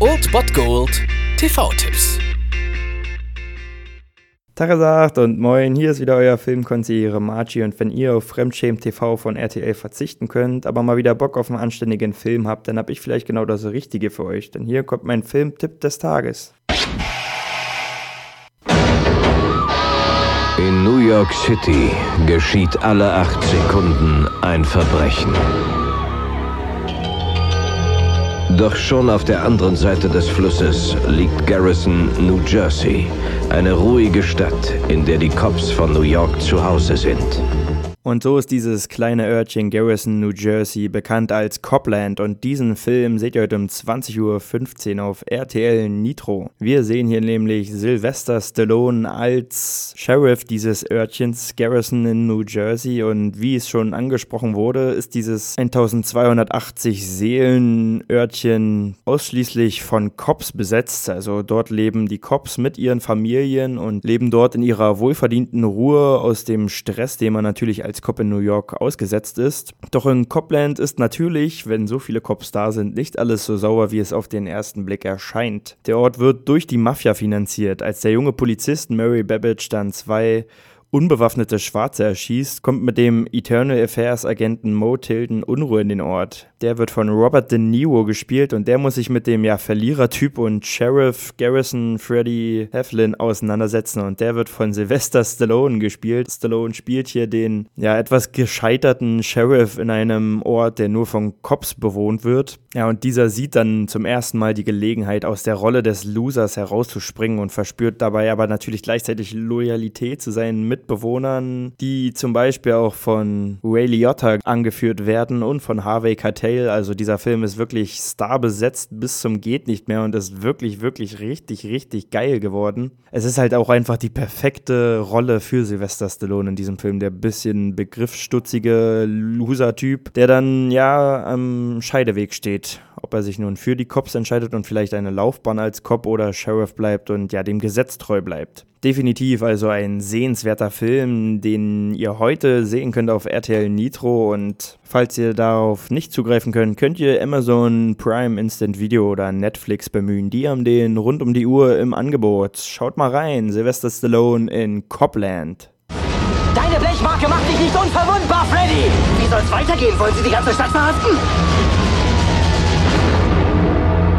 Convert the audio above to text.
Old Bot Gold TV-Tipps. Tagesagt und moin, hier ist wieder euer Filmkonsigliere Margie und wenn ihr auf Fremdschämen TV von RTL verzichten könnt, aber mal wieder Bock auf einen anständigen Film habt, dann hab ich vielleicht genau das Richtige für euch, denn hier kommt mein Filmtipp des Tages. In New York City geschieht alle acht Sekunden ein Verbrechen. Doch schon auf der anderen Seite des Flusses liegt Garrison, New Jersey, eine ruhige Stadt, in der die Cops von New York zu Hause sind. Und so ist dieses kleine Örtchen Garrison, New Jersey, bekannt als Copland. Und diesen Film seht ihr heute um 20.15 Uhr auf RTL Nitro. Wir sehen hier nämlich Sylvester Stallone als Sheriff dieses Örtchens Garrison in New Jersey. Und wie es schon angesprochen wurde, ist dieses 1280 Seelen Örtchen ausschließlich von Cops besetzt. Also dort leben die Cops mit ihren Familien und leben dort in ihrer wohlverdienten Ruhe aus dem Stress, den man natürlich als als Cop in New York ausgesetzt ist. Doch in Copland ist natürlich, wenn so viele Cops da sind, nicht alles so sauer, wie es auf den ersten Blick erscheint. Der Ort wird durch die Mafia finanziert. Als der junge Polizist Mary Babbage dann zwei unbewaffnete Schwarze erschießt, kommt mit dem Eternal Affairs Agenten Mo Tilden Unruhe in den Ort. Der wird von Robert De Niro gespielt und der muss sich mit dem ja Verlierertyp und Sheriff Garrison Freddy Heflin auseinandersetzen und der wird von Sylvester Stallone gespielt. Stallone spielt hier den ja etwas gescheiterten Sheriff in einem Ort, der nur von Cops bewohnt wird. Ja, und dieser sieht dann zum ersten Mal die Gelegenheit, aus der Rolle des Losers herauszuspringen und verspürt dabei aber natürlich gleichzeitig Loyalität zu seinen Mitbewohnern Mitbewohnern, die zum Beispiel auch von Ray Liotta angeführt werden und von Harvey Keitel. Also dieser Film ist wirklich starbesetzt bis zum geht nicht mehr und ist wirklich, wirklich richtig, richtig geil geworden. Es ist halt auch einfach die perfekte Rolle für Sylvester Stallone in diesem Film. Der bisschen begriffsstutzige Loser-Typ, der dann ja am Scheideweg steht ob er sich nun für die Cops entscheidet und vielleicht eine Laufbahn als Cop oder Sheriff bleibt und ja dem Gesetz treu bleibt. Definitiv also ein sehenswerter Film, den ihr heute sehen könnt auf RTL Nitro und falls ihr darauf nicht zugreifen könnt, könnt ihr Amazon Prime Instant Video oder Netflix bemühen. Die haben den rund um die Uhr im Angebot. Schaut mal rein, Sylvester Stallone in Copland. Deine Blechmarke macht dich nicht unverwundbar, Freddy! Wie soll's weitergehen? Wollen Sie die ganze Stadt verhaften?